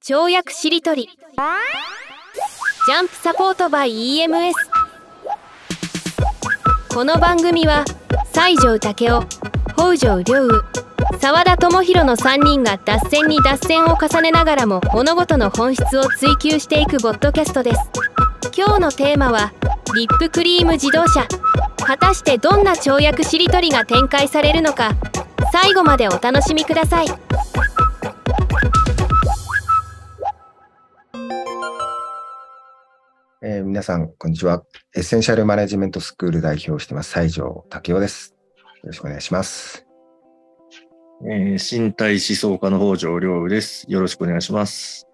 跳躍しりとり。ジャンプサポートバイ EMS この番組は西条武雄北条良雨沢田智弘の3人が脱線に脱線を重ねながらも物事の本質を追求していくボッドキャストです。今日のテーマはリップクリーム自動車。果たしてどんな跳躍しりとりが展開されるのか。最後までお楽しみください。えー皆さん、こんにちは。エッセンシャルマネジメントスクール代表をしています、西条武雄です。よろしくお願いします。えー身体思想家の北条良雨です。よろしくお願いします。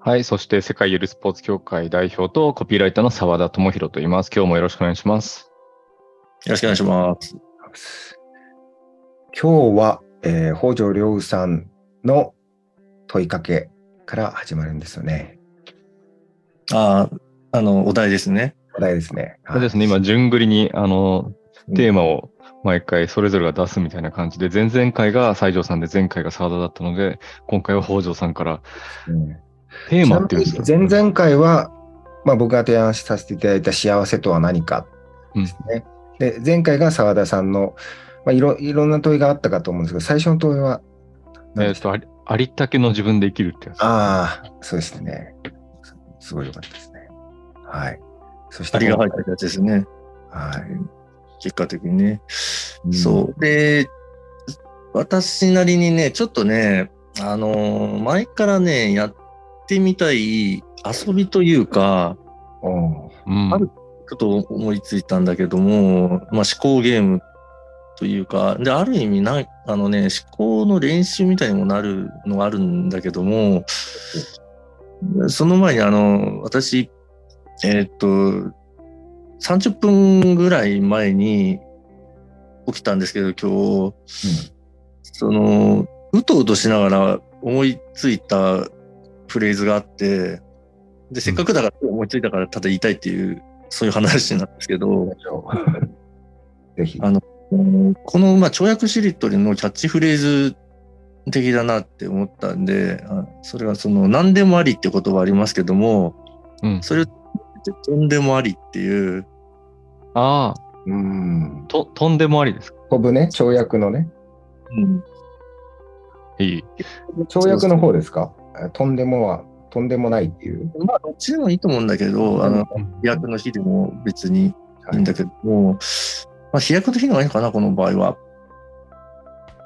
はい。そして、世界ゆるスポーツ協会代表とコピーライターの澤田智弘と言います。今日もよろしくお願いします。よろしくお願いします。今日は、えー北条良雨さんの問いかけから始まるんですよね。ああ、あの、お題ですね。お題ですね。そうですね。今、順繰りに、あの、テーマを毎回それぞれが出すみたいな感じで、前々回が西条さんで、前回が澤田だったので、今回は北条さんから、うんテーマっていうんですか？前々回は、まあ、僕が提案させていただいた幸せとは何かですね。で前回が澤田さんの、まあ、いろいろんな問いがあったかと思うんですけど、最初の問いはえっと、ありありったけの自分で生きるってやつ。ああ、そうですね。すすごい良かったですね。はい。そして、ありが入ってたやつですね。はい。結果的にね。うんそう。で、私なりにね、ちょっとね、あのー前からね、やってみたい遊びというか、おううんあるちょっと思いついたんだけども、まあ、思考ゲームというか、で、ある意味な、あのね、思考の練習みたいにもなるのがあるんだけども、その前にあの、私、えーっと、30分ぐらい前に起きたんですけど、今日、その、うとうとしながら思いついたフレーズがあって、で、せっかくだから思いついたからただ言いたいっていう、そういう話なんですけど、ぜひ。あのこの、まあ、跳躍しりとりのキャッチフレーズ的だなって思ったんで、あそれはその、何でもありって言葉ありますけども、うん。それを、とんでもありっていう、ああ、うん。と、とんでもありですか？飛ぶね、跳躍のね。うん、いい。跳躍の方ですか？えとんでもは、とんでもないっていう？まあ、どっちでもいいと思うんだけど、あの、飛躍の日でも別にいいんだけども、まあ、飛躍の日の方がいいのかな、この場合は。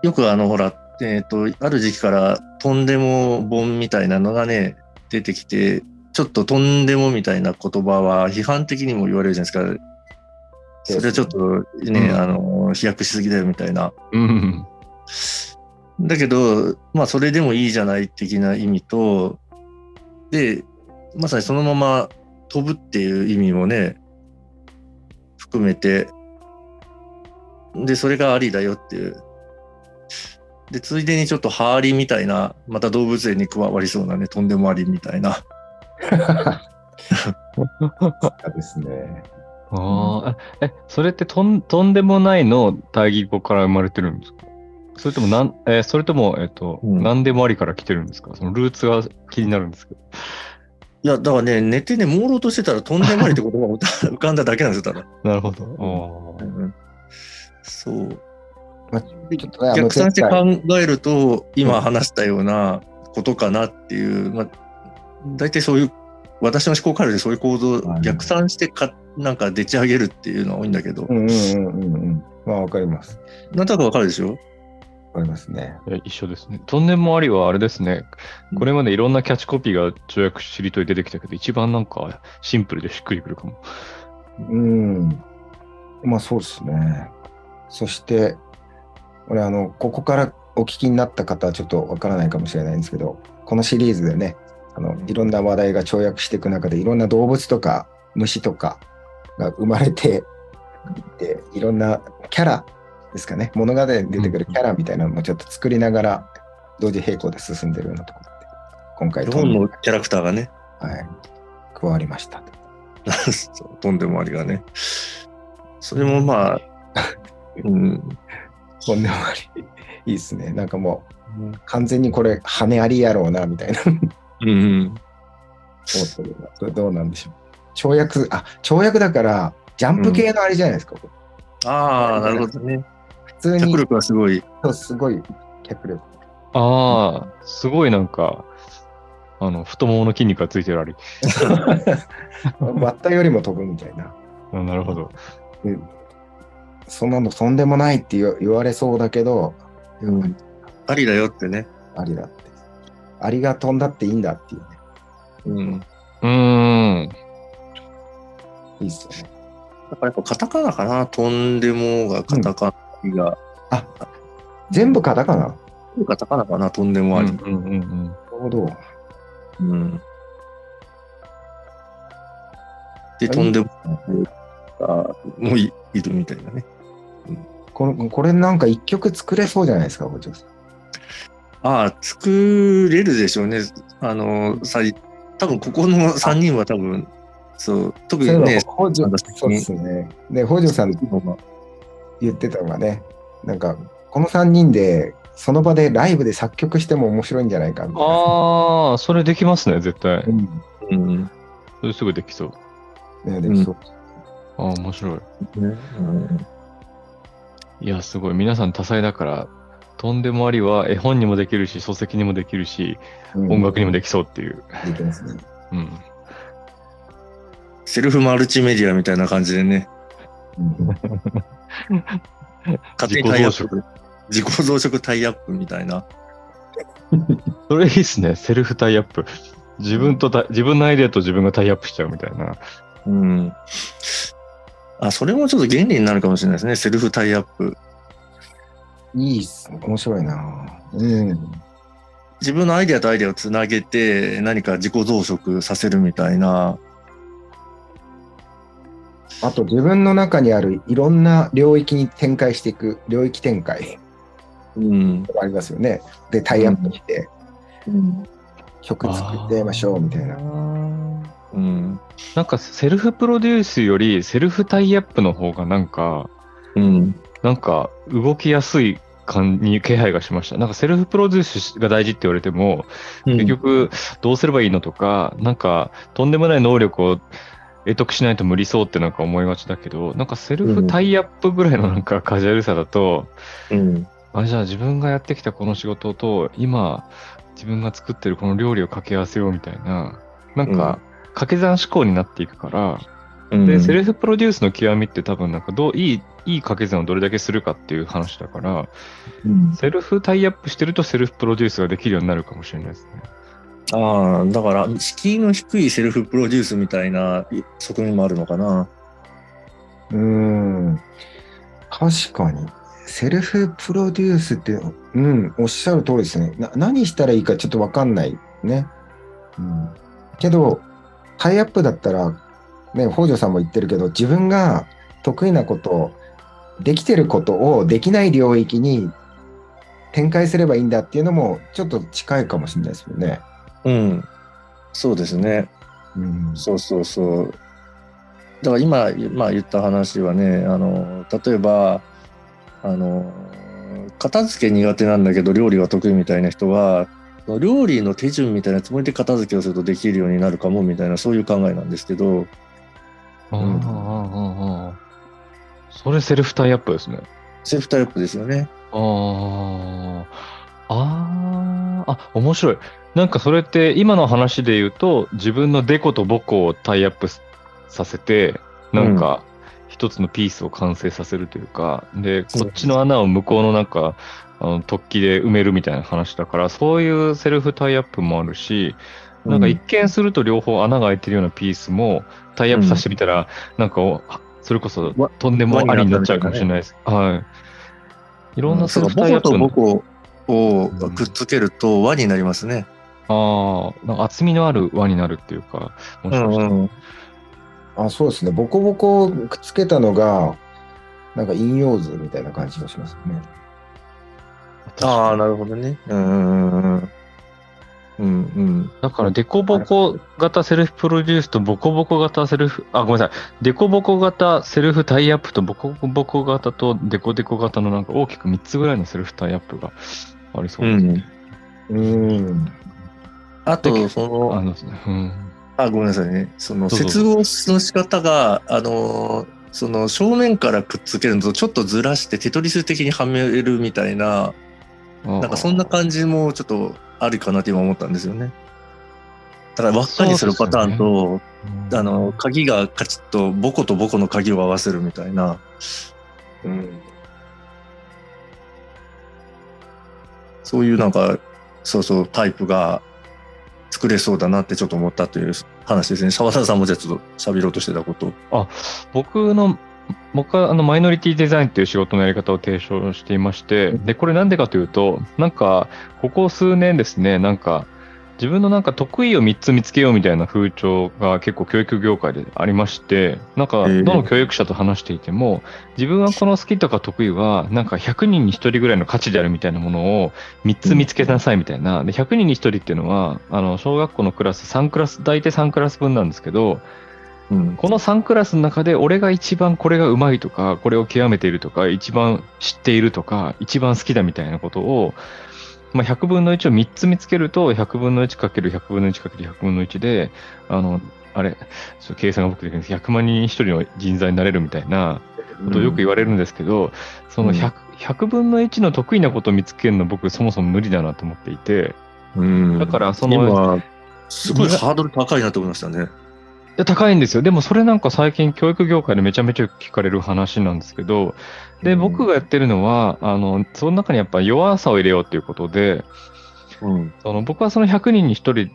よくあの、ほら、えっ、と、ある時期から、とんでも本みたいなのがね、出てきて、ちょっととんでもみたいな言葉は批判的にも言われるじゃないですか。それはちょっとね、うんあの、飛躍しすぎだよみたいな。うん。だけど、まあ、それでもいいじゃない的な意味と、で、まさにそのまま飛ぶっていう意味もね、含めて、で、それがありだよっていう。で、ついでにちょっとハーリみたいな、また動物園に加わりそうなね、とんでもありみたいな。ですね。ああ、え、それってとんとんでもないの対義語から生まれてるんですか？それともなん、えーそれとも、えっ、と、うんなんでもありから来てるんですか？そのルーツが気になるんですけど。いや、だからね、寝てね、朦朧としてたらとんでもありって言葉が浮かんだだけなんですよ、ただ。なるほど。うんそう。まあ、ちょっと逆算して考えると、今話したようなことかなっていう、まあ、大体そういう、私の思考回路でそういう構造をはい逆算してか、なんかでち上げるっていうのは多いんだけど、うんうんうんうんうん。まあ、わかります。なんとなくわかるでしょ？わかりますね。え一緒ですね。とんでもありはあれですね。これまでいろんなキャッチコピーが跳躍しりとり出てきたけど、一番なんかシンプルでしっくりくるかも。うん。まあ、そうですね。そして、俺、あの、ここからお聞きになった方はちょっとわからないかもしれないんですけど、このシリーズでね、あの、いろんな話題が跳躍していく中で、いろんな動物とか虫とかが生まれていって、いろんなキャラですかね、物語に出てくるキャラみたいなのもちょっと作りながら、同時並行で進んでるようなところで、今回、本のキャラクターがね、はい、加わりました。とんでもありがね。それもまあ、うん、とんでもあり。いいですね。なんかもう、完全にこれ、羽ありやろうな、みたいな。うんうん。思ってるなどどうなんでしょう。跳躍、あ、跳躍だから、ジャンプ系のあれじゃないですか。これああ、なるほどね。普通に脚、力はすごい。そうすごい脚力。ああ、すごいなんか、あの、太ももの筋肉がついてるあり。バッタよりも飛ぶみたいな。あなるほど。でそんなのとんでもないって言わ言われそうだけど、うん。ありだよってね。ありだって。アリが飛んだっていいんだっていうね。うん。うーん。いいっすよね。だからやっぱカタカナかな。とんでもがカタカナが。全部カタカナ？なカタカナかな。とんでもあり。うんうんうんうん。るほど。うん。で、とんでもがもういいるみたいなね。このこれなんか一曲作れそうじゃないですか、お嬢さん。ああ、作れるでしょうね。あの、さい多分ここの3人は多分、そう、特にね、北条私そうですね。で、北条さん言ってたのがね、なんか、この3人で、その場でライブで作曲しても面白いんじゃないかみたいな。ああ、それできますね、絶対う。ん。うん。それすぐできそう。ね、できそう。ああ、面白い。ねうんいや、すごい。皆さん多彩だから、とんでもありは絵本にもできるし、書籍にもできるし、うん音楽にもできそうっていう。できますね。うん。セルフマルチメディアみたいな感じでね、うん勝手にタイアップ。自己増殖タイアップみたいな。それいいっすね。セルフタイアップ。自分とた、自分のアイデアと自分がタイアップしちゃうみたいな。うん。あ、それもちょっと原理になるかもしれないですね。セルフタイアップ。いいっすね。面白いなうん。自分のアイデアとアイデアをつなげて何か自己増殖させるみたいな。あと、自分の中にあるいろんな領域に展開していく、領域展開うん。がありますよね。で、タイアップして、曲作ってみましょうみたいな。うん。なんかセルフプロデュースよりセルフタイアップの方がなんか、うん。なんか動きやすい感に気配がしました。なんかセルフプロデュースが大事って言われても、結局どうすればいいのとか、なんかとんでもない能力を得得しないと無理そうってなんか思いがちだけど、なんかセルフタイアップぐらいのなんかカジュアルさだと、うん。あ、じゃあ自分がやってきたこの仕事と、今自分が作ってるこの料理を掛け合わせようみたいな、なんか掛け算思考になっていくから、うん。で、セルフプロデュースの極みって多分なんかどう、いい、いい掛け算をどれだけするかっていう話だから、うんセルフタイアップしてるとセルフプロデュースができるようになるかもしれないですね。ああ、だから、敷居の低いセルフプロデュースみたいな側面もあるのかな。うん。確かに。セルフプロデュースって、うん、おっしゃる通りですね。な何したらいいかちょっとわかんないね。うん。けど、タイアップだったら、ね、北条さんも言ってるけど、自分が得意なこと、できてることをできない領域に展開すればいいんだっていうのも、ちょっと近いかもしれないですよね。うん。そうですね。うん。そうそうそう。だから今、まあ言った話はね、あの、例えば、あの、片付け苦手なんだけど料理は得意みたいな人は、料理の手順みたいなつもりで片付けをするとできるようになるかもみたいなそういう考えなんですけど、ああ、ああ、ああ。それセルフタイアップですね。セルフタイアップですよね。ああ、ああ、あ、面白い。なんかそれって今の話で言うと、自分のデコとボコをタイアップさせて、なんか一つのピースを完成させるというか、で、こっちの穴を向こうのなんか、あの突起で埋めるみたいな話だから、そういうセルフタイアップもあるし、なんか一見すると両方穴が開いてるようなピースもタイアップさせてみたら、なんかおそれこそわとんでもありになっちゃうかもしれないです。はい。いろんなセルフボタイアップのコとボコをくっつけると輪になりますね。ああ、厚みのある輪になるっていうか、もしかしたら。うんあ、そうですね。ボコボコをくっつけたのが、なんか陰陽図みたいな感じがしますね。ああ、なるほどね。うんうんうん。だから、デコボコ型セルフプロデュースとボコボコ型セルフ、あ、ごめんなさい。デコボコ型セルフタイアップとボコボコ型とデコデコ型のなんか大きく3つぐらいのセルフタイアップがありそううですね。ん。うん。あと、そあの、の、うん。あ、ごめんなさいね。その、接合の仕方が、あの、その正面からくっつけるのとちょっとずらしてテトリス的にはめるみたいな、ななんかそんな感じもちょっとあるかなって今思ったんですよね。だから輪っかにするパターンと、あの、鍵がカチッと、ボコとボコの鍵を合わせるみたいな、うん。そういうなんか、そうそう、タイプが作れそうだなってちょっと思ったという話ですね。澤田さんもじゃあちょっと喋ろうとしてたこと。僕の、僕はあのマイノリティデザインっていう仕事のやり方を提唱していまして、で、これなんでかというと、なんか、ここ数年ですね、なんか、自分のなんか得意を3つ見つけようみたいな風潮が結構教育業界でありまして、なんか、ええどの教育者と話していても、自分はこの好きとか得意は、なんか100人に1人ぐらいの価値であるみたいなものを3つ見つけなさいみたいな。で、100人に1人っていうのは、あの、小学校のクラス3クラス、大体3クラス分なんですけど、うん。この3クラスの中で俺が一番これがうまいとか、これを極めているとか、一番知っているとか、一番好きだみたいなことを、まあ、100分の1を3つ見つけると、100分の 1×100 分の 1×100 分の1で、あの、あれ、計算が僕できるんです100万人に1人の人材になれるみたいなことをよく言われるんですけど、その 100, 100分の1の得意なことを見つけるの僕そもそも無理だなと思っていて、うん。だからその今、すごいハードル高いなと思いましたね。いや高いんですよ。でもそれなんか最近教育業界でめちゃめちゃ聞かれる話なんですけど、で、うん僕がやってるのは、あの、その中にやっぱ弱さを入れようっていうことで、うん。その僕はその100人に1人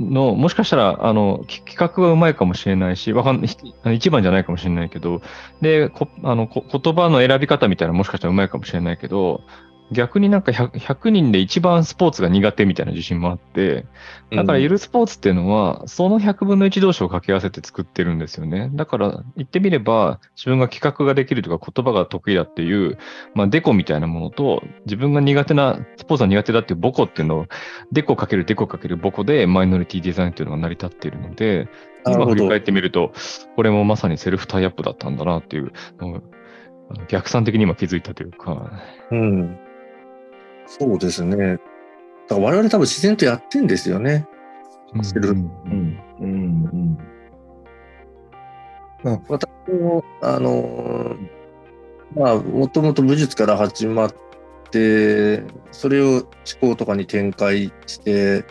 の、もしかしたら、あの、き企画がうまいかもしれないし、わかんない、一番じゃないかもしれないけど、で、こあのこ言葉の選び方みたいなのもしかしたらうまいかもしれないけど、逆になんか 100, 100人で一番スポーツが苦手みたいな自信もあって、だからゆるスポーツっていうのは、その100分の1同士を掛け合わせて作ってるんですよね。だから言ってみれば、自分が企画ができるとか言葉が得意だっていう、まあデコみたいなものと、自分が苦手な、スポーツが苦手だっていうボコっていうのを、デコかけるデコかけるボコでマイノリティデザインっていうのが成り立っているので、今振り返ってみると、これもまさにセルフタイアップだったんだなっていう逆算的に今気づいたというか、うん。そうですね。だから我々多分自然とやってんですよね。セルフうんうん。うん。うん。私も、あのーまあ、もともと武術から始まって、それを思考とかに展開して、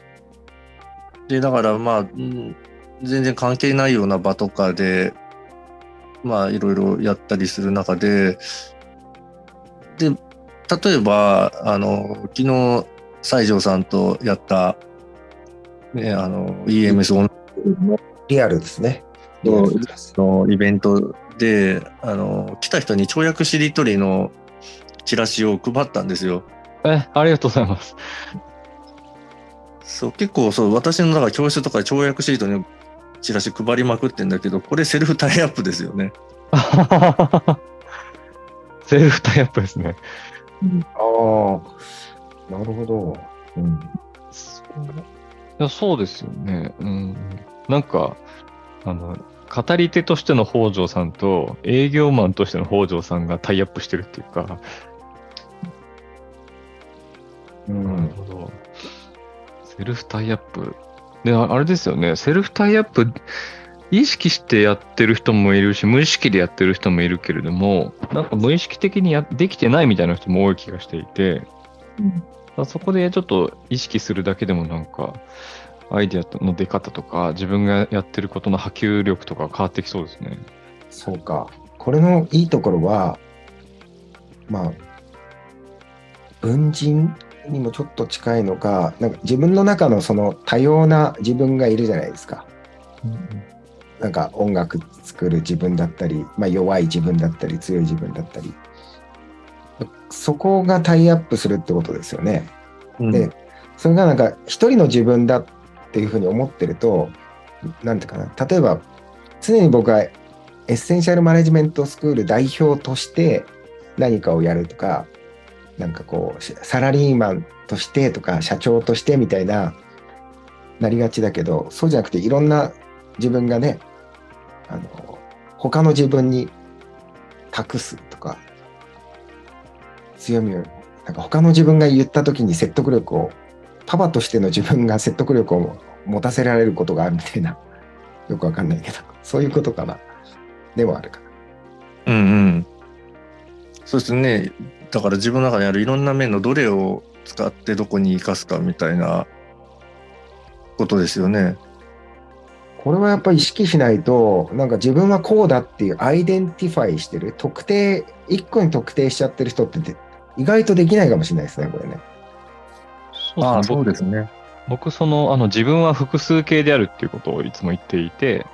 で、だからまあ、うん全然関係ないような場とかで、まあ、いろいろやったりする中で、で、例えば、あの、昨日、西条さんとやった、ね、あの、EMS オンリアルですね。リアそうルですのイベントで、あの、来た人に跳躍しりとりのチラシを配ったんですよ。え、ありがとうございます。そう、結構そう、私の中教室とかで跳躍しりとりのチラシ配りまくってんだけど、これセルフタイアップですよね。セルフタイアップですね。ああ、なるほど。うん。いやそうですよね。うん。なんか、あの、語り手としての北条さんと営業マンとしての北条さんがタイアップしてるっていうか、うん。ほど。セルフタイアップ。で、ああれですよね。セルフタイアップ、意識してやってる人もいるし、無意識でやってる人もいるけれども、なんか無意識的にやできてないみたいな人も多い気がしていて、だからそこでちょっと意識するだけでもなんか、アイデアの出方とか、自分がやってることの波及力とか変わってきそうですね。そうか。これのいいところは、まあ、文人にもちょっと近いのか、なんか自分の中のその多様な自分がいるじゃないですか。なんか音楽作る自分だったり、まあ、弱い自分だったり、強い自分だったり。そこがタイアップするってことですよね。で、それがなんか一人の自分だっていうふうに思ってると、なんていうかな、例えば常に僕はエッセンシャルマネジメントスクール代表として何かをやるとか、なんかこう、サラリーマンとしてとか、社長としてみたいな、なりがちだけど、そうじゃなくていろんな自分がね、あの、他の自分に託すとか、強みを、なんか他の自分が言った時に説得力をパパとしての自分が説得力を持たせられることがあるみたいな、よくわかんないけど、そういうことかな。でもあるかうんうん。そうですね。だから自分の中にあるいろんな面のどれを使ってどこに生かすかみたいなことですよね。これはやっぱり意識しないと、なんか自分はこうだっていう identify してる、特定、一個に特定しちゃってる人ってで意外とできないかもしれないですね、これね。ああ、僕そうですね。僕、その、あの、自分は複数形であるっていうことをいつも言っていて、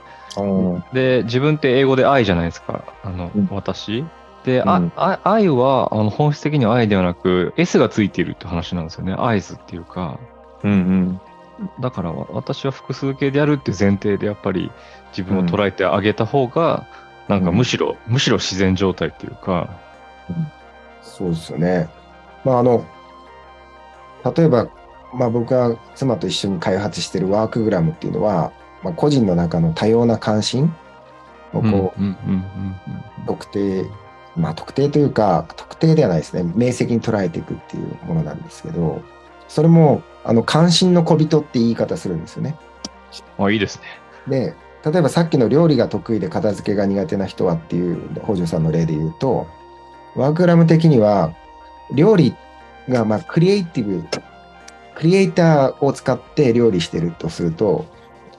で、自分って英語で愛じゃないですか。あの、うん私。で、うんああ愛は、あの、本質的には愛ではなく、S がついているって話なんですよね。アイズっていうか。うんうん。だから、私は複数形であるっていう前提で、やっぱり自分を捉えてあげた方が、なんかむしろ、むしろ自然状態っていうか、そうですよね。まあ、あの、例えば、まあ、僕が妻と一緒に開発しているワークグラムっていうのは、まあ、個人の中の多様な関心をうんうんこうんうんう、特定、まあ、特定というか、特定ではないですね。明晰に捉えていくっていうものなんですけど、それも、あの、関心の小人って言い方するんですよね。うん。あ、いいですね。で、例えばさっきの料理が得意で片付けが苦手な人はっていう北条さんの例で言うと、ワークグラム的には、料理がまあクリエイティブ、クリエイターを使って料理してるとすると、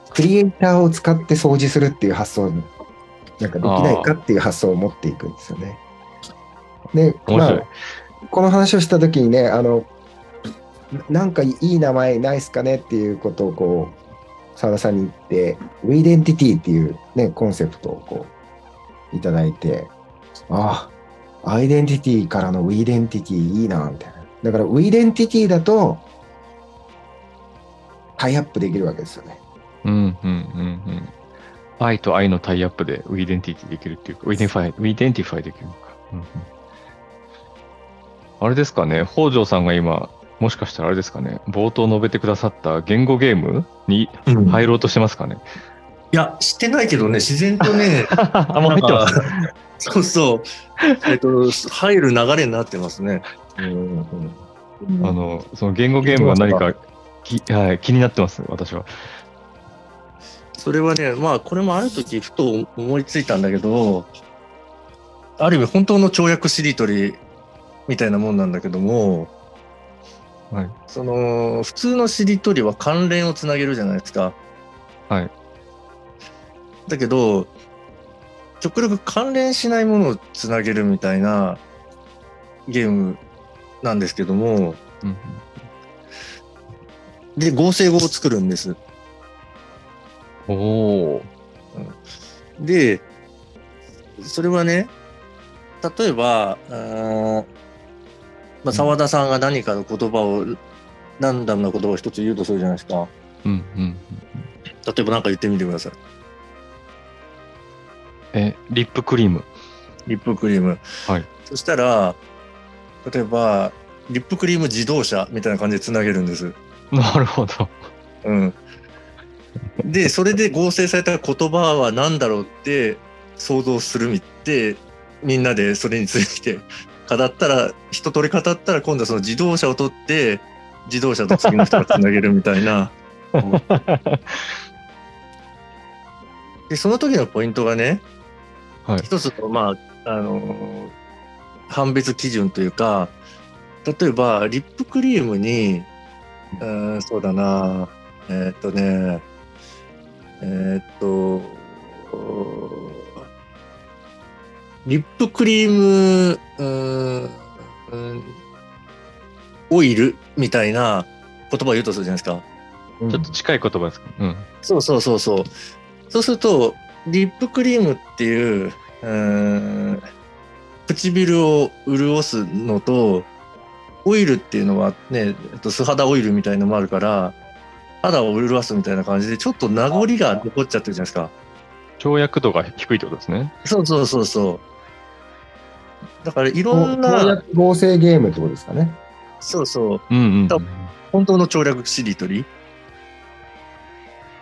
クリエイターを使って掃除するっていう発想に、なんかできないかっていう発想を持っていくんですよね。で。まあ、この話をしたときにね、あの、なんかいい名前ないっすかねっていうことをこう、澤田さんに言って、ウィデンティティっていうね、コンセプトをこう、いただいて、ああ、アイデンティティからの wedentity いいな、みたいな。だから、 wedentity だと、タイアップできるわけですよね。うんうんうんうん。 I と I のタイアップで wedentity できるっていうか、 wedenfy、wedentify できるのか。うんうんあれですかね、北条さんが今、もしかしたらあれですかね、冒頭述べてくださった言語ゲームにうん入ろうとしてますかね。いや、してないけどね、自然とね、あ、もう入ってます。そうそう、えっと、入る流れになってますね。うんあの、その言語ゲームが何かき、はい、気になってます、私は。それはね、まあ、これもある時ふと思いついたんだけど、ある意味本当の跳躍しりとりみたいなもんなんだけども、はい。その、普通のしりとりは関連をつなげるじゃないですか。はい。だけど、極力関連しないものをつなげるみたいなゲームなんですけども、うんで、合成語を作るんです。おおで、それはね、例えば、まあ、澤田さんが何かの言葉を、ランダムな言葉を一つ言うとするじゃないですか。ー。うんうん。例えば何か言ってみてください。え、リップクリーム。リップクリーム。はい。そしたら、例えば、リップクリーム自動車みたいな感じでつなげるんです。なるほど。うん。で、それで合成された言葉は何だろうって想像するみって、みんなでそれについて語ったら、一通り語ったら今度はその自動車を取って、自動車と次の人がつなげるみたいな。で、その時のポイントがね、はい。一つの、まあ、あの、判別基準というか、例えば、リップクリームに、うーん、そうだな、えーっとね、えーっと、リップクリーム、オイルみたいな言葉を言うとするじゃないですか。うんちょっと近い言葉ですか？うん。そうそうそうそう。そうすると、リップクリームっていう、う唇を潤すのと、オイルっていうのはね、えっと素肌オイルみたいのもあるから、肌を潤すみたいな感じで、ちょっと名残が残っちゃってるじゃないですか。跳躍度が低いってことですね。そうそうそうそう。だからいろんな、合成ゲームってことですかね。そうそう、うんうん、うん。多本当の跳躍しりとり。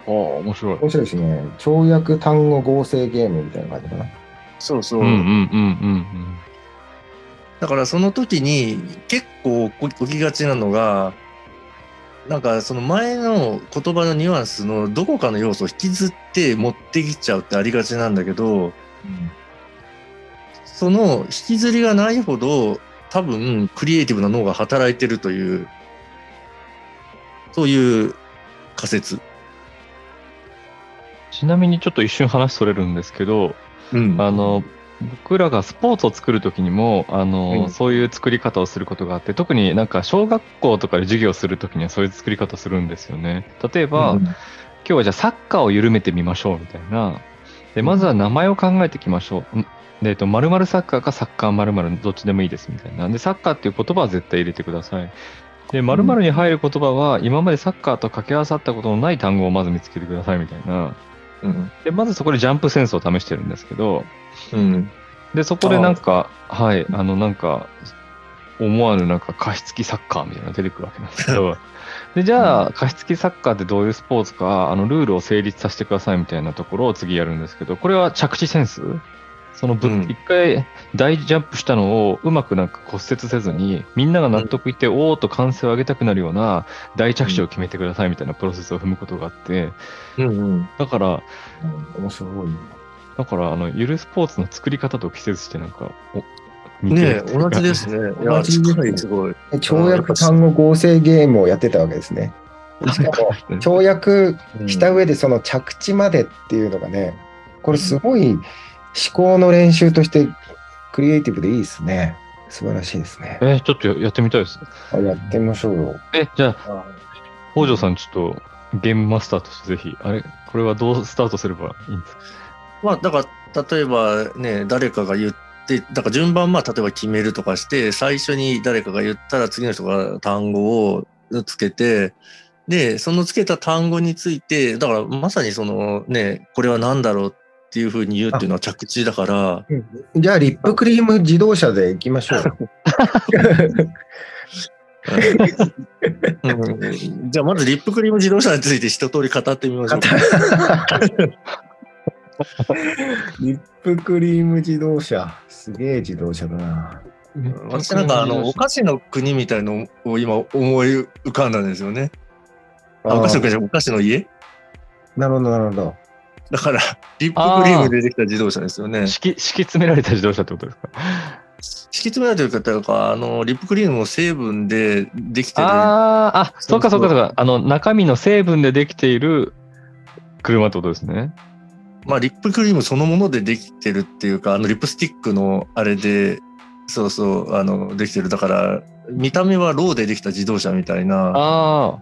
ああ、面白い。面白いですね。跳躍単語合成ゲームみたいな感じかな。そうそう。うんうんうんうんだからその時に結構起きがちなのが、なんかその前の言葉のニュアンスのどこかの要素を引きずって持ってきちゃうってありがちなんだけど、その引きずりがないほど多分クリエイティブな脳が働いてるという、そういう仮説。ちなみにちょっと一瞬話それるんですけど、うんあの、僕らがスポーツを作るときにも、あの、うんそういう作り方をすることがあって、特になんか小学校とかで授業をするときにはそういう作り方をするんですよね。例えば、うん今日はじゃあサッカーを緩めてみましょうみたいな。で、まずは名前を考えていきましょう。んで、えっと、〇〇サッカーかサッカー〇〇どっちでもいいですみたいな。で、サッカーっていう言葉は絶対入れてください。で、〇〇に入る言葉は、今までサッカーと掛け合わさったことのない単語をまず見つけてくださいみたいな。うん。で、まずそこでジャンプセンスを試してるんですけど、うん。で、そこでなんか、はい、あの、なんか、思わぬなんか加湿器サッカーみたいなのが出てくるわけなんですけど、で、じゃあ、加湿器サッカーってどういうスポーツか、あの、ルールを成立させてくださいみたいなところを次やるんですけど、これは着地センスそのぶ、うん一回大ジャンプしたのをうまくなんか骨折せずに、みんなが納得いって、おーっと歓声を上げたくなるような大着地を決めてくださいみたいなプロセスを踏むことがあって、うんうんだから、面白い。だから、あの、ゆるスポーツの作り方と季節してなんか、お似てね同じですね。いや、同じですね近い、すごい。跳躍単語合成ゲームをやってたわけですね。しかも、跳躍した上でその着地までっていうのがね、これすごい思考の練習としてクリエイティブでいいですね。素晴らしいですね。えーちょっとややってみたいです。あやってみましょうよ。え、じゃあ、北条さんちょっとゲームマスターとしてぜひ、あれ、これはどうスタートすればいいんですか？まあ、だから、例えばね、誰かが言って、だから順番、まあ、例えば決めるとかして、最初に誰かが言ったら次の人が単語をつけて、で、そのつけた単語について、だからまさにそのね、これは何だろうっていうふうに言うっていうのは着地だから、じゃあ、リップクリーム自動車で行きましょう。うんじゃあまずリップクリーム自動車について一通り語ってみましょう。リップクリーム自動車。すげえ自動車だな。私なんかあの、お菓子の国みたいのを今思い浮かんだんですよね。あお菓子の国じゃお菓子の家？なるほど、なるほど。だから、リップクリームでできた自動車ですよね。敷き、詰められた自動車ってことですか？敷き詰められてる方というか、あの、リップクリームも成分でできてる。ああ、あ、そうかそうかそうか。あの、中身の成分でできている車ってことですね。まあ、リップクリームそのものでできてるっていうか、あの、リップスティックのあれで、そうそう、あの、できてる。だから、見た目は蝋でできた自動車みたいな。ああ、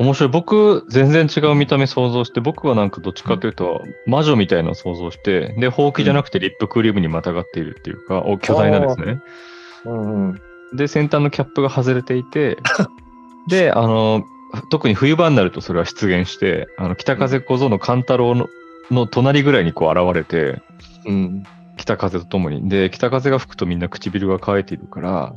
面白い。僕、全然違う見た目想像して、僕はなんかどっちかというと、魔女みたいなのを想像して、で、ほうきじゃなくてリップクリームにまたがっているっていうか、お巨大なですね。うんうん。で、先端のキャップが外れていて、で、あの、特に冬場になるとそれは出現して、あの、北風小僧の勘太郎のの隣ぐらいにこう現れて、うん。北風とともに。で、北風が吹くとみんな唇が乾いているから、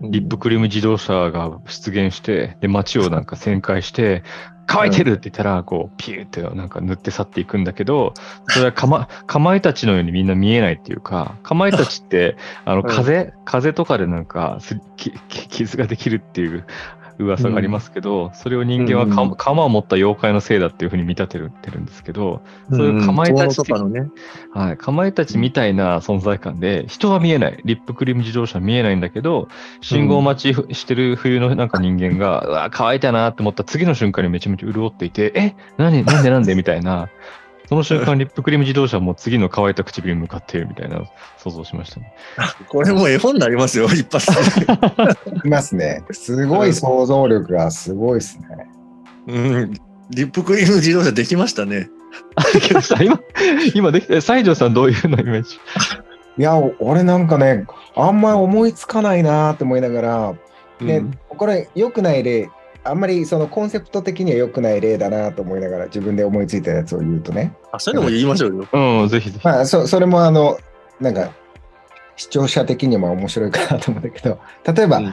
リップクリーム自動車が出現して、で、街をなんか旋回して、乾いてるって言ったら、こう、ピューってなんか塗って去っていくんだけど、それはかま、かまいたちのようにみんな見えないっていうか、かまいたちって、あの、ん。風、風とかでなんか傷ができるっていう噂がありますけど、それを人間はか、うん鎌を持った妖怪のせいだっていうふうに見立てるってるんですけど、そういうかまいたちね。はい。かまいたちみたいな存在感で、人は見えない。リップクリーム自動車見えないんだけど、信号待ちしてる冬のなんか人間が、うわ、乾いたなって思った次の瞬間にめちゃめちゃ潤っていて、え何なんでなんでみたいな。その瞬間、リップクリーム自動車はもう次の乾いた唇に向かっているみたいな想像しましたね。これもう絵本になりますよ、一発で。いますね。すごい想像力がすごいですね。うん。リップクリーム自動車できましたね。あできました今、今できた。西条さんどういうのイメージ？いや、俺なんかね、あんま思いつかないなと思いながら、ね、うんこれ良くない例、あんまりそのコンセプト的には良くない例だなと思いながら自分で思いついたやつを言うとね。あ、そういうのも言いましょうよ。うん、ぜひぜひ。まあ、そそれもあの、なんか、視聴者的にも面白いかなと思うんだけど、例えば、うん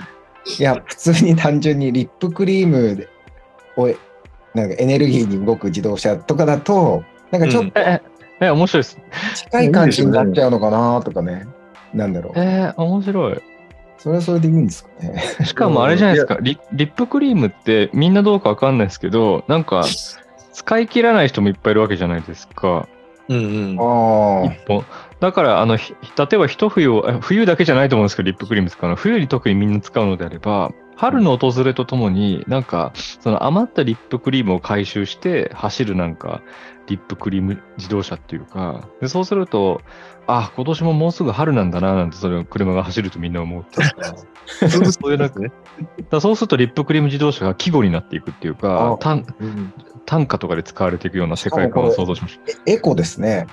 いや、普通に単純にリップクリームをなんかエネルギーに動く自動車とかだと、なんかちょっとえ、え、え面白いです。近い感じになっちゃうのかなとかね。なんだろう。えー、面白い。それはそれでいいんですかね。しかもあれじゃないですか、リリップクリームってみんなどうかわかんないですけど、なんか使い切らない人もいっぱいいるわけじゃないですか。うんうん。あ一本。だから、あの、ひ例えば一冬を、え冬だけじゃないと思うんですけど、リップクリーム使うの。冬に特にみんな使うのであれば、春の訪れとともに、なんか、その余ったリップクリームを回収して走るなんか、リップクリーム自動車っていうか、でそうすると、あ、今年ももうすぐ春なんだな、なんて、それを車が走るとみんな思うって。そういうなんかね。だからそうするとリップクリーム自動車が季語になっていくっていうかあ、単うん単価とかで使われていくような世界観を想像しました。エコですね。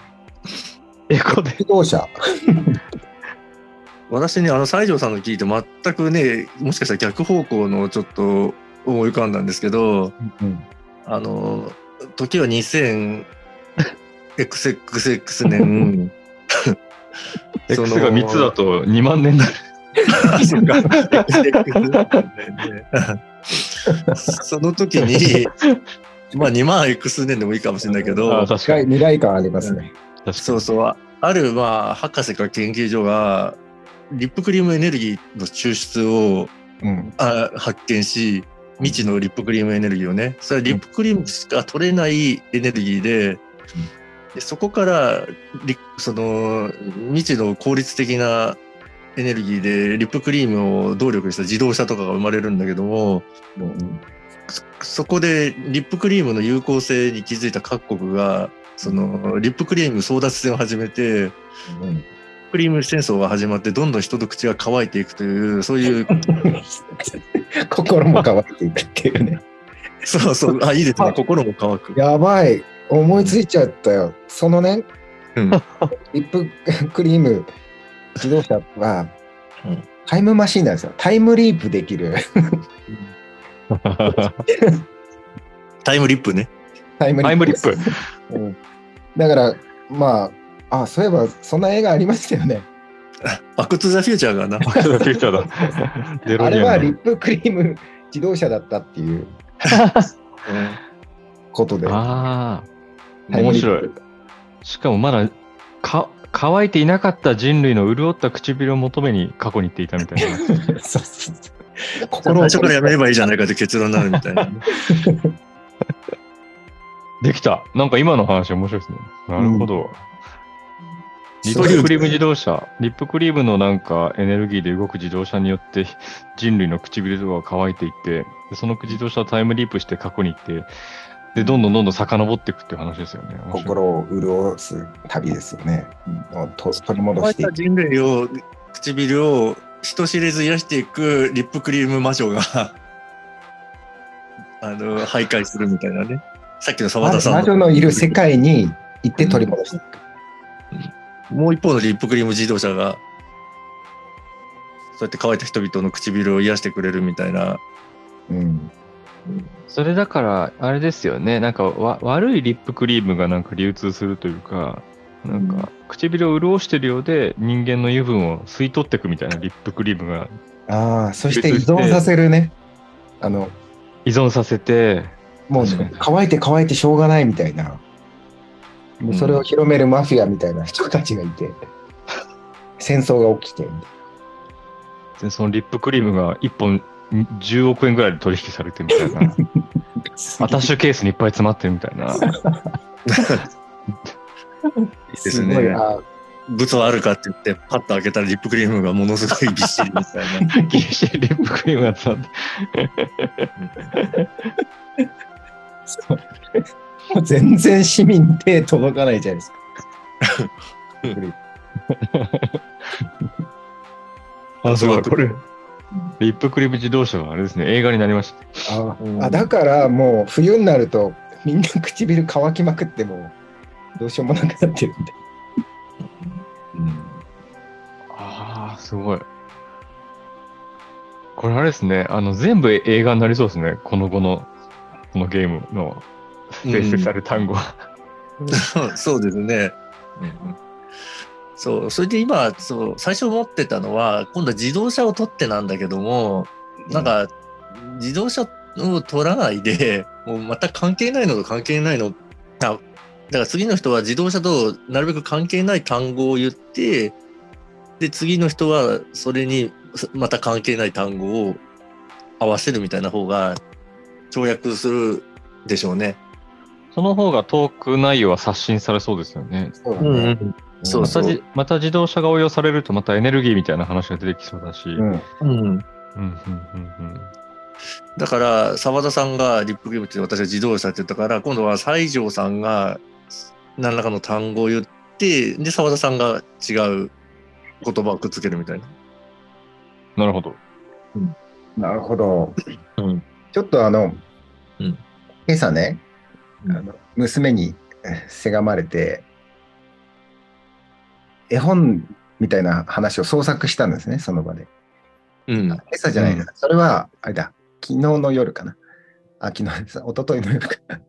エコで。自動車。私ね、あの、西条さんの聞いて全くね、もしかしたら逆方向のちょっと思い浮かんだんですけど、うんあの、時は 2000XXX 年。X が3つだと2万年だ。あそっか。その時に、まあ2万 X 年でもいいかもしれないけあど、確かに。未来感ありますね。そうそう、あるまあ博士か研究所が、リップクリームエネルギーの抽出をうん。あ発見し、未知のリップクリームエネルギーをね、それはリップクリームしか取れないエネルギーで、でそこからリその未知の効率的なエネルギーでリップクリームを動力にした自動車とかが生まれるんだけども、そそこでリップクリームの有効性に気づいた各国が、そのリップクリーム争奪戦を始めて、うんクリーム戦争が始まってどんどん人の口が乾いていくという、そういう、心も乾いていくっていうね。そうそう、あ、いいですね。心も乾く。やばい。思いついちゃったよ。そのね、うんリップ クリーム自動車はうんタイムマシンなんですよ。タイムリープできるタイムリップね。タイムタイムリップ。うんだから、まあ、あ、そういえばそんな映画ありましたよね。バックトゥザフューチャーかな。バックトゥザフューチャーだ。あれはリップクリーム自動車だったっていう ことで。ああ、面白い。しかもまだか乾いていなかった人類の潤った唇を求めに過去に行っていたみたいな。そうそうそう最心を初からやめればいいじゃないかって結論になるみたいなね。できた。なんか今の話面白いですね。なるほど。リそうップクリーム自動車、リップクリームのなんかエネルギーで動く自動車によって人類の唇とか乾いていって、でその自動車はタイムリープして過去に行って、で、どんどんどんどん遡っていくっていう話ですよね。心を潤す旅ですよね。うんと取り戻してい人類を、唇を人知れず癒していくリップクリーム魔女が、あの、徘徊するみたいなね。さっきの沢田さん魔女のいる世界に行って取り戻していく。もう一方のリップクリーム自動車が、そうやって乾いた人々の唇を癒してくれるみたいな。うん。それだから、あれですよね。なんかわ悪いリップクリームがなんか流通するというか、なんか唇を潤してるようで人間の油分を吸い取っていくみたいなリップクリームがああ、そして依存させるね。あの、依存させて、もう乾いて乾いてしょうがないみたいな。もうそれを広めるマフィアみたいな人たちがいて、戦争が起きて、でそのリップクリームが1本10億円ぐらいで取引されてるみたいな。アタッシュケースにいっぱい詰まってるみたいな。ですねすごいあ物はあるかって言って、パッと開けたらリップクリームがものすごいびっしりみたいな。ギリシリップクリームが詰まって。全然市民手届かないじゃないですか。あ、すごい。これ、リップクリーム自動車はあれですね、映画になりました。あうんあだからもう冬になるとみんな唇乾きまくってもどうしようもなくなってるんで。ああ、すごい。これあれですね、あの、全部映画になりそうですね、この後の、このゲームの生成される単語は。そ うそうですね。そう、それで今、そう、最初思ってたのは、今度は自動車を取ってなんだけども、なんか、自動車を取らないで、もうまた関係ないのと関係ないの。あ、だから次の人は自動車となるべく関係ない単語を言って、で、次の人はそれにまた関係ない単語を合わせるみたいな方が跳躍するでしょうね。その方がトーク内容は刷新されそうですよね。そうだね。そうそうまたじまた自動車が応用されるとまたエネルギーみたいな話が出てきそうだし。うんうん。うん。うんうんだから、澤田さんがリップゲームって私は自動車って言ったから、今度は西条さんが何らかの単語を言って、で、澤田さんが違う言葉をくっつけるみたいな。なるほど。なるほど。うん。ちょっとあの、うん今朝ね、うんあの娘にえせがまれて、絵本みたいな話を創作したんですね、その場で。うん。今朝じゃないな、うんそれは、あれだ、昨日の夜かな。あ、昨日です。一昨日の夜か。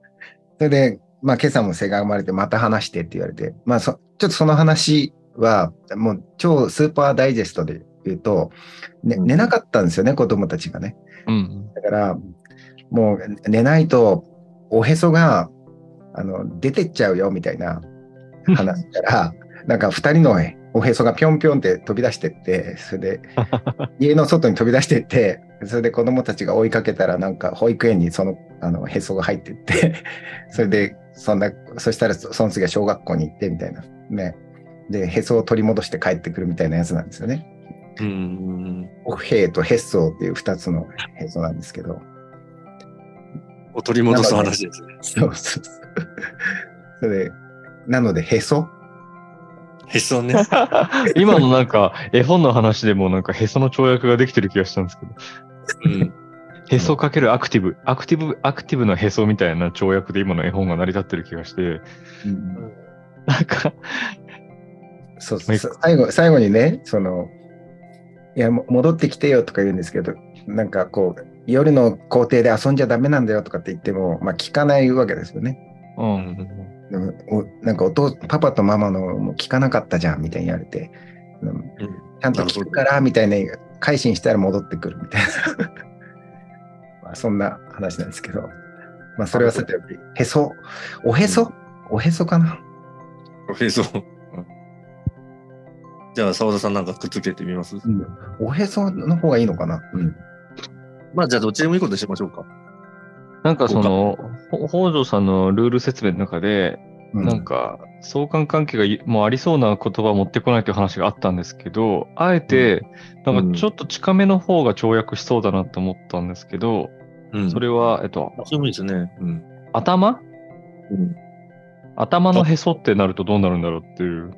それで、まあ今朝もせがまれて、また話してって言われて、まあそ、ちょっとその話は、もう超スーパーダイジェストで言うと、ね、うん寝なかったんですよね、子供たちがね。うん。だから、もう寝ないと、おへそが、あの、出てっちゃうよ、みたいな話から、なんか二人のおへそがぴょんぴょんって飛び出してって、それで、家の外に飛び出してって、それで子供たちが追いかけたら、なんか保育園にその、あの、へそが入ってって、それで、そんな、そしたら、その次は小学校に行って、みたいな。ね。で、へそを取り戻して帰ってくるみたいなやつなんですよね。うん。オフヘイとヘッソーっていう二つのへそなんですけど。を取り戻す話ですね。そうそうそう。それで、なので、へそ？へそね。今のなんか絵本の話でもなんかへその跳躍ができてる気がしたんですけど。うん。へそかけるアクティブ、アクティブ、アクティブのへそみたいな跳躍で今の絵本が成り立ってる気がして、なんか、そうそうそう最後、最後にね、その、いや、も戻ってきてよとか言うんですけど、なんかこう、夜の校庭で遊んじゃダメなんだよとかって言っても、まあ聞かないわけですよね。うん。でもおなんかお父、パパとママのも聞かなかったじゃんみたいに言われて、うんちゃんと聞くからみたいな、改心したら戻ってくるみたいな。まあそんな話なんですけど、まあそれはさておき、へそ、おへそ、おへそかな？へそ。うんじゃあ、澤田さんなんかくっつけてみます？うん。おへその方がいいのかな？うん。まあ、じゃあ、どっちでもいいことにしましょうか。なんかその、ほ北条さんのルール説明の中で、うなんか相関関係がいもうありそうな言葉を持ってこないという話があったんですけど、あえて、なんかちょっと近めの方が跳躍しそうだなと思ったんですけど、うん。それは、えっと、あそうですね。うん。頭？うん。頭のへそってなるとどうなるんだろうっていう。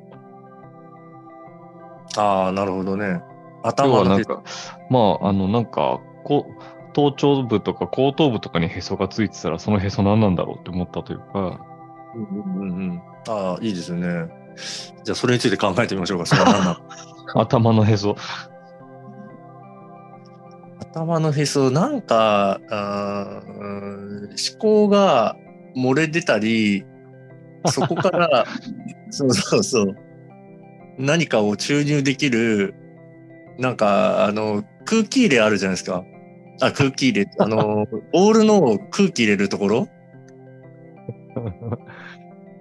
ああ、なるほどね。要頭のへはなんか、まあ、あの、なんか、こう、頭頂部とか後頭部とかにへそがついてたら、そのへそ何なんだろうって思ったというか、うんうんうん。ああ、いいですね。じゃあ、それについて考えてみましょうか。それは何なの？頭のへそ。頭のへそ、なんか、あーうん思考が漏れ出たり、そこから、そうそうそう、何かを注入できる、なんか、あの、空気入れあるじゃないですか。あ、空気入れ、あの、ボールの空気入れるところ？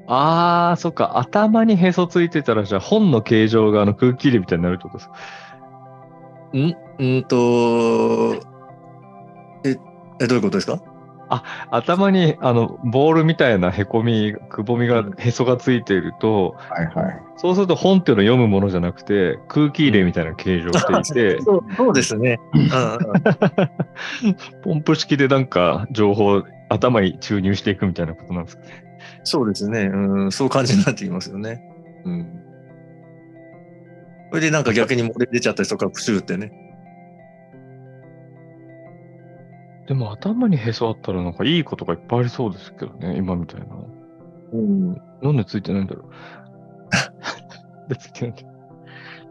あー、そっか、頭にへそついてたら、じゃあ本の形状があの空気入れみたいになるってことですか？ん？うんと、え、え、どういうことですか？頭にあのボールみたいなへこみ、くぼみが、へそがついていると、はいはい。そうすると本っていうのを読むものじゃなくて、空気入れみたいな形状をしていて、そうそうですね。うんうん ポンプ式でなんか情報を頭に注入していくみたいなことなんですかね。そうですね。うん、そう感じになってきますよね。うん。それでなんか逆に漏れ出ちゃったりとか、プシューってね。でも頭にへそあったらなんかいいことがいっぱいありそうですけどね、今みたいな。うん。なんでついてないんだろう。でついてないんだ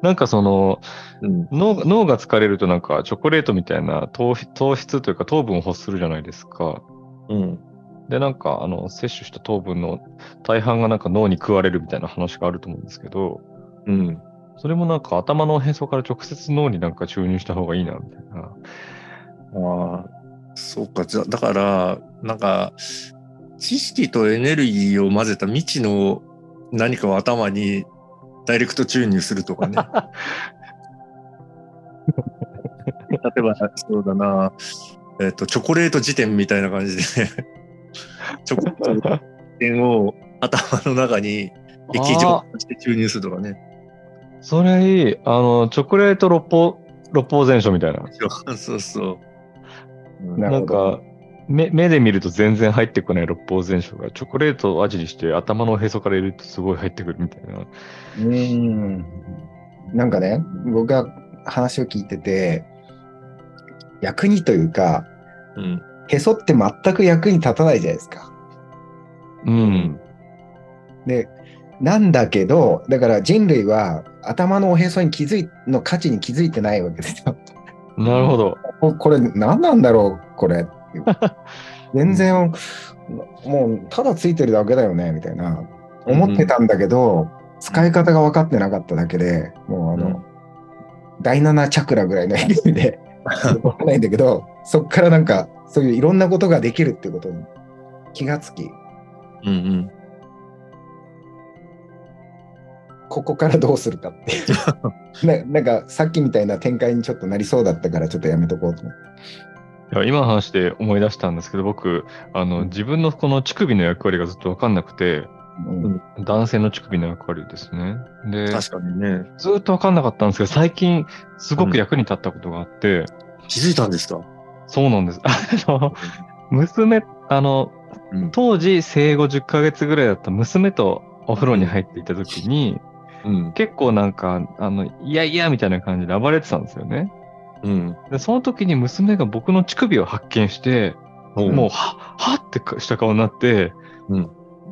なんかそのうん。脳脳が疲れるとなんかチョコレートみたいな糖質糖質というか糖分を欲するじゃないですか。うん。で、なんかあの摂取した糖分の大半がなんか脳に食われるみたいな話があると思うんですけど、うん。それもなんか頭のへそから直接脳になんか注入した方がいいなみたいな。ああ、そうか。じゃだから、なんか、知識とエネルギーを混ぜた未知の何かを頭にダイレクト注入するとかね。えば、そうだな、えっ、と、チョコレート辞典みたいな感じで、チョコレート辞典を頭の中に液状として注入するとかね。それいい。あの、チョコレート六法、六法全書みたいな。そうそう。なんか、目目で見ると全然入ってこない六法全書が、チョコレートを味にして頭のへそから入れるとすごい入ってくるみたいな。うーん。なんかね、僕が話を聞いてて、役にというか、うん。へそって全く役に立たないじゃないですか。うん。で、なんだけど、だから人類は頭のおへそに気づい、の価値に気づいてないわけですよ。なるほど。ここれ何なんだろうこれ。全然もうただついてるだけだよねみたいな。思ってたんだけど、使い方が分かってなかっただけでもうあの、うん。第7チャクラぐらいの意味で 分かんないんだけどそっからなんかそういういろんなことができるってことに気がつきうんうん。ここからどうするかっていう ななんかさっきみたいな展開にちょっとなりそうだったからちょっとやめとこうと思って。いや今の話で思い出したんですけど、僕、あの、自分のこの乳首の役割がずっとわかんなくて、うん男性の乳首の役割ですね。で、確かにね。ずっとわかんなかったんですけど、最近すごく役に立ったことがあって、気づいたんですか？そうなんです。あの、娘、あの、うん。当時生後10ヶ月ぐらいだった娘とお風呂に入っていた時に、うん。結構なんか、あの、いやいやみたいな感じで暴れてたんですよね。うん。で、その時に娘が僕の乳首を発見して、うんもう、は、はってした顔になって、うん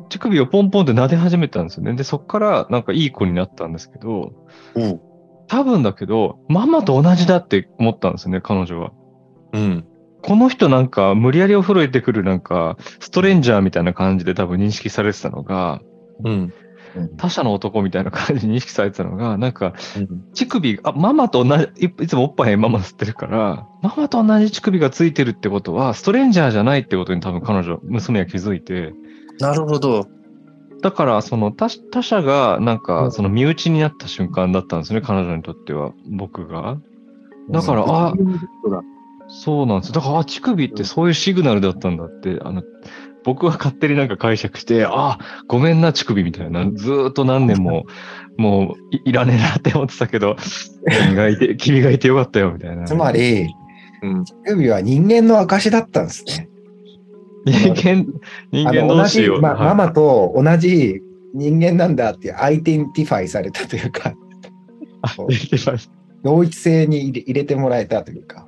乳首をポンポンって撫で始めたんですよね。で、そっからなんかいい子になったんですけど、おう。多分だけど、ママと同じだって思ったんですよね、彼女は。うん。この人なんか無理やりお風呂入れてくるなんかストレンジャーみたいな感じで多分認識されてたのが、うん。他者の男みたいな感じに認識されてたのが、なんかうん。乳首、あ、ママと同じ、いいつもおっぱいママ吸ってるから、ママと同じ乳首がついてるってことは、ストレンジャーじゃないってことに多分彼女、娘は気づいて、なるほど。だからその他他者がなんうかんその身内になった瞬間だったんですね、彼女にとっては、僕が。だから、あ、そうなんです。だから、あ、乳首ってそういうシグナルだったんだって、あの、僕は勝手になんか解釈して、あ、ごめんな、乳首みたいな、ずーっと何年も、もういいらねえなって思ってたけど、君がいて、君がいてよかったよ、みたいな。つまり、うん。乳首は人間の証だったんですね。人間、人あ間の同士よ。まはいママと同じ人間なんだってアイデンティファイされたというか、同一性に入れ入れてもらえたというか。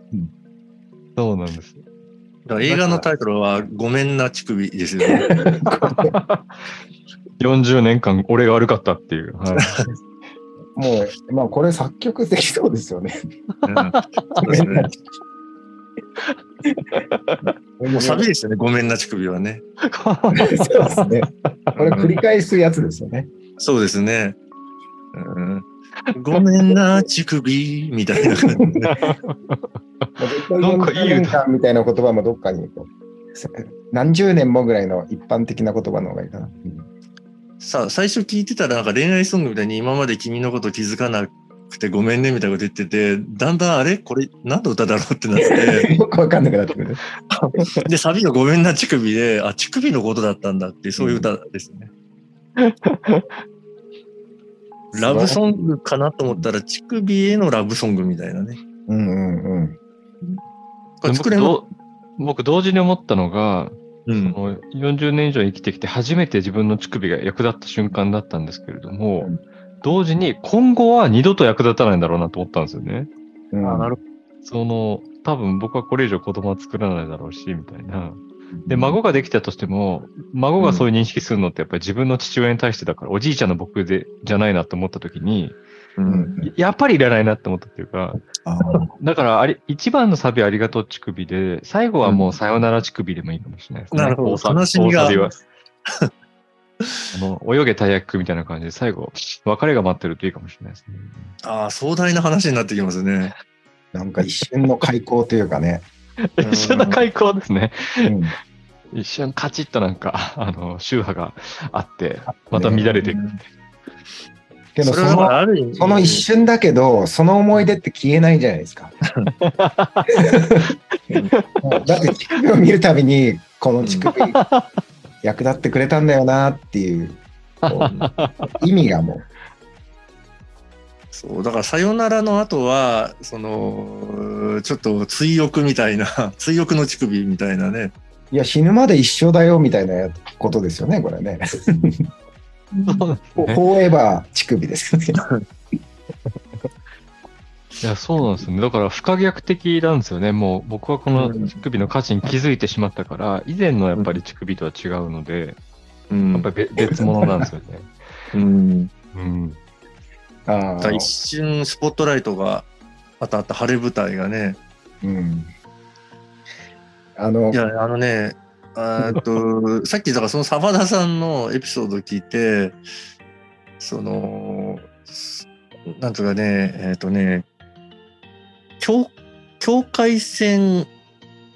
そうなんです。映画のタイトルは、ごめんな乳首ですよね。40年間俺が悪かったっていう。はい、もう、まあこれ作曲できそうですよね。もうサビですよね、ごめんな乳首はね。そうですね。これ繰り返すやつですよね。そうですね。うん、ごめんな乳首みたいな感じで ね。なんかいい歌40年間みたいな言葉もどっかに何十年もぐらいの一般的な言葉の方がいいかな。さあ、最初聞いてたらなんか恋愛ソングみたいに今まで君のこと気づかなくてごめんねみたいなこと言ってて、だんだんあれ？これ何の歌だろうってなって、よくわかんなくなってくる。で、サビがごめんな乳首で、あ、乳首のことだったんだっていう、そういう歌ですね。ラブソングかなと思ったら、乳首へのラブソングみたいなね。うんうんうん。これ作れま僕ど僕同時に思ったのが、うん。もう40年以上生きてきて初めて自分の乳首が役立った瞬間だったんですけれども、うん同時に今後は二度と役立たないんだろうなと思ったんですよね。うんあなるその、多分僕はこれ以上子供は作らないだろうし、みたいな。で、孫ができたとしても、孫がそういう認識するのってやっぱり自分の父親に対してだから、おじいちゃんの僕で、じゃないなと思った時に、う。うんんやっぱりいらないなって思ったっていうか、だからあり、一番のサビありがとう乳首で、最後はもうさよなら乳首でもいいかもしれないですね。なるほど大サ悲しみが あの、泳げたい焼きみたいな感じで、最後、別れが待ってるといいかもしれないですね。ああ、壮大な話になってきますね。なんか一瞬の開口というかね。うん一瞬の開口ですね。うん一瞬カチッとなんか、あの、宗派があって、また乱れていく。けどそのその一瞬だけど、その思い出って消えないじゃないですか。だって乳首を見るたびに、この乳首、役立ってくれたんだよなっていう、意味がもそうだから「さよなら」の後はそのちょっと追憶みたいな 追憶の乳首みたいなねう、いや、死ぬまで一緒だよみたいなことですよね、これね。フォーエバー乳首ですよね。いや、そうなんですよね。だから不可逆的なんですよね。もう僕はこの乳首の価値に気づいてしまったから、以前のやっぱり乳首とは違うので、うんやっぱり別別物なんですよね。うんうん。一瞬スポットライトが当たった晴れ舞台がねうん。あのい、やあのねあと さっきだからその澤田さんのエピソードを聞いてそのなんとかねえっ、とね境境界線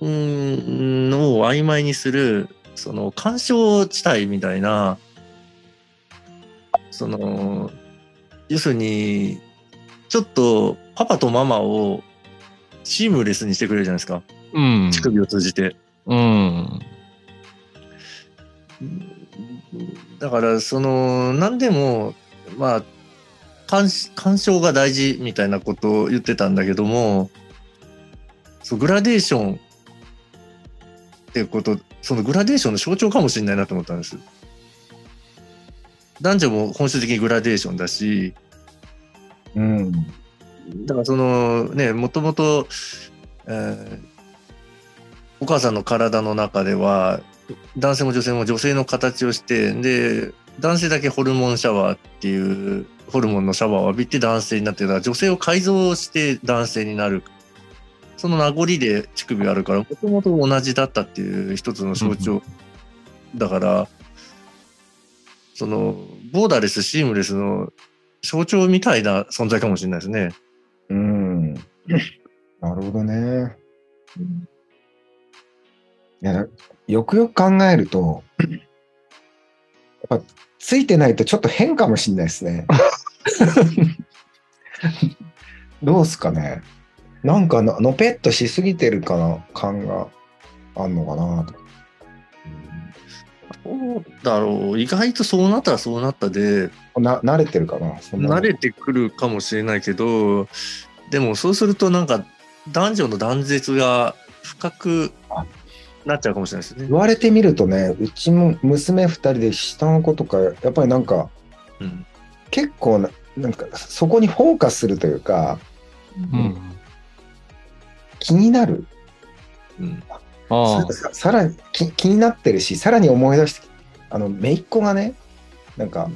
を曖昧にするその干渉地帯みたいなその要するにちょっとパパとママをシームレスにしてくれるじゃないですかうん。乳首を通じて。うん。だからその何でもまあ干干渉が大事みたいなことを言ってたんだけどもそうグラデーションっていうことそのグラデーションの象徴かもしれないなと思ったんです。男女も本質的にグラデーションだしうん。だからそのねもともとえーお母さんの体の中では男性も女性も女性の形をしてで男性だけホルモンシャワーっていうホルモンのシャワーを浴びて男性になってだから女性を改造して男性になる。その名残で乳首があるからもともと同じだったっていう一つの象徴だからそのボーダーレスシームレスの象徴みたいな存在かもしれないですね。うん。なるほどね。いや、よくよく考えると、やっぱついてないとちょっと変かもしれないですね。どうすかね。なんかののぺっとしすぎてるかな感があんのかなと。そうだろう意外とそうなったらそうなったでな慣れてるかな慣れてくるかもしれないけどでもそうするとなんか男女の断絶が深くなっちゃうかもしれないですね言。われてみるとね、うちも娘2人で下の子とか、やっぱりなんかうん結構な、なんかそこにフォーカスするというか、うん。気になる。うん。ささらに気気になってるし、さらに思い出して、あの、姪っ子がね、なんか、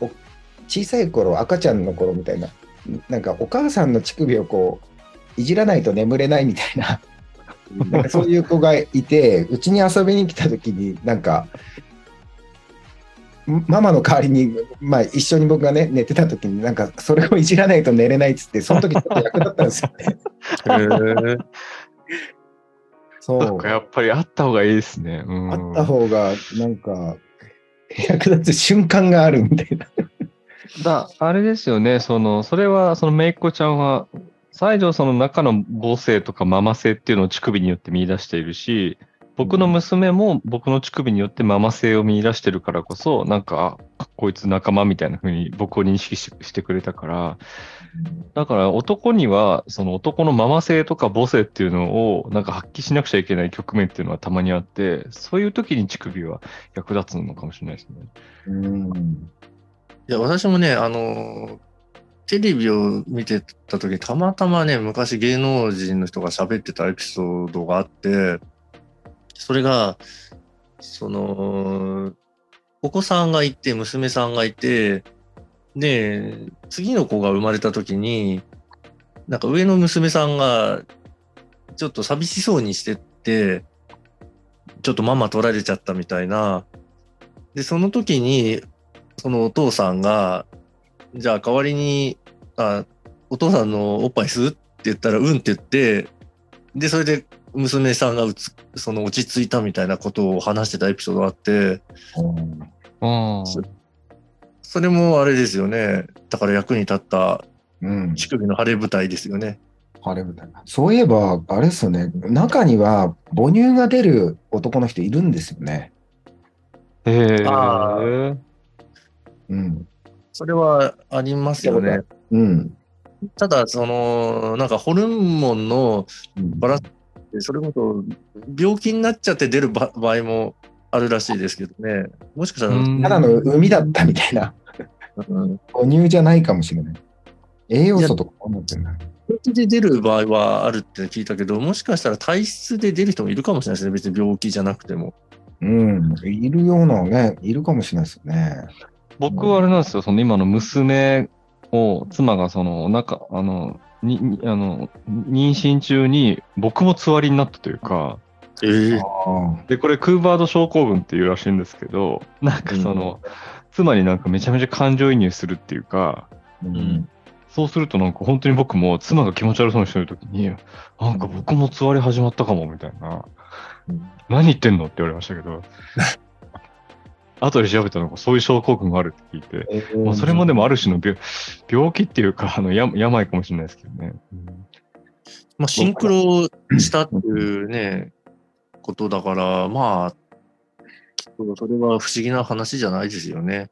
お小さい頃、赤ちゃんの頃みたいな、なんかお母さんの乳首をこう、いじらないと眠れないみたいな、なんかそういう子がいて、うちに遊びに来た時に、なんか、んママの代わりに、まあ、一緒に僕がね、寝てた時に、なんか、それをいじらないと寝れないっつって、その時ちょっと役立ったんですよね。そうか。やっぱりあった方がいいですね。うん。あった方が、なんか、役立つ瞬間があるみたいな。だ、あれですよね、その、それは、そのめいっ子ちゃんは、西条その中の母性とかママ性っていうのを乳首によって見出しているし、僕の娘も僕の乳首によってママ性を見出してるからこそ、なんか、あこいつ仲間みたいな風に僕を認識ししてくれたから、だから男には、その男のママ性とか母性っていうのをなんか発揮しなくちゃいけない局面っていうのはたまにあって、そういう時に乳首は役立つのかもしれないですね。うん。いや私もねあのテレビを見てた時たまたまね昔芸能人の人が喋ってたエピソードがあってそれがそのお子さんがいて娘さんがいてで次の子が生まれた時になんか上の娘さんがちょっと寂しそうにしてってちょっとママ取られちゃったみたいな。でその時にそのお父さんが、じゃあ代わりに、あ、お父さんのおっぱい吸う？って言ったら、うんって言って、で、それで娘さんがうつその落ち着いたみたいなことを話してたエピソードがあって、ああ。それもあれですよね。だから役に立ったうん。乳首の晴れ舞台ですよね。晴れ舞台。そういえば、あれですよね。中には母乳が出る男の人いるんですよね。へえ。あうん。それはありますよね。うん。ただ、その、なんかホルモンのうんバランスって、それこそ病気になっちゃって出るば場合もあるらしいですけどね。もしかしたら、うんただの海だったみたいな。うん母乳じゃないかもしれない。栄養素とか思ってんだ。病気で出る場合はあるって聞いたけど、もしかしたら体質で出る人もいるかもしれないですね。別に病気じゃなくても。うん。いるようなね、いるかもしれないですよね。僕はあれなんですよ、その今の娘を、妻がその、お腹、あの、に、にあの、妊娠中に僕もつわりになったというか、ええ。あで、これクーバード症候群っていうらしいんですけど、なんかその、妻になんかめちゃめちゃ感情移入するっていうか、あ。うん。そうするとなんか本当に僕も妻が気持ち悪そうにしてるときに、なんか僕もつわり始まったかもみたいな、何言ってんのって言われましたけど、後で調べたのがそういう症候群があるって聞いて、えーまあ、それもでもある種の病病気っていうか、あのや病かもしれないですけどね。まあ、シンクロしたっていうね、ことだから、まあ、それは不思議な話じゃないですよね。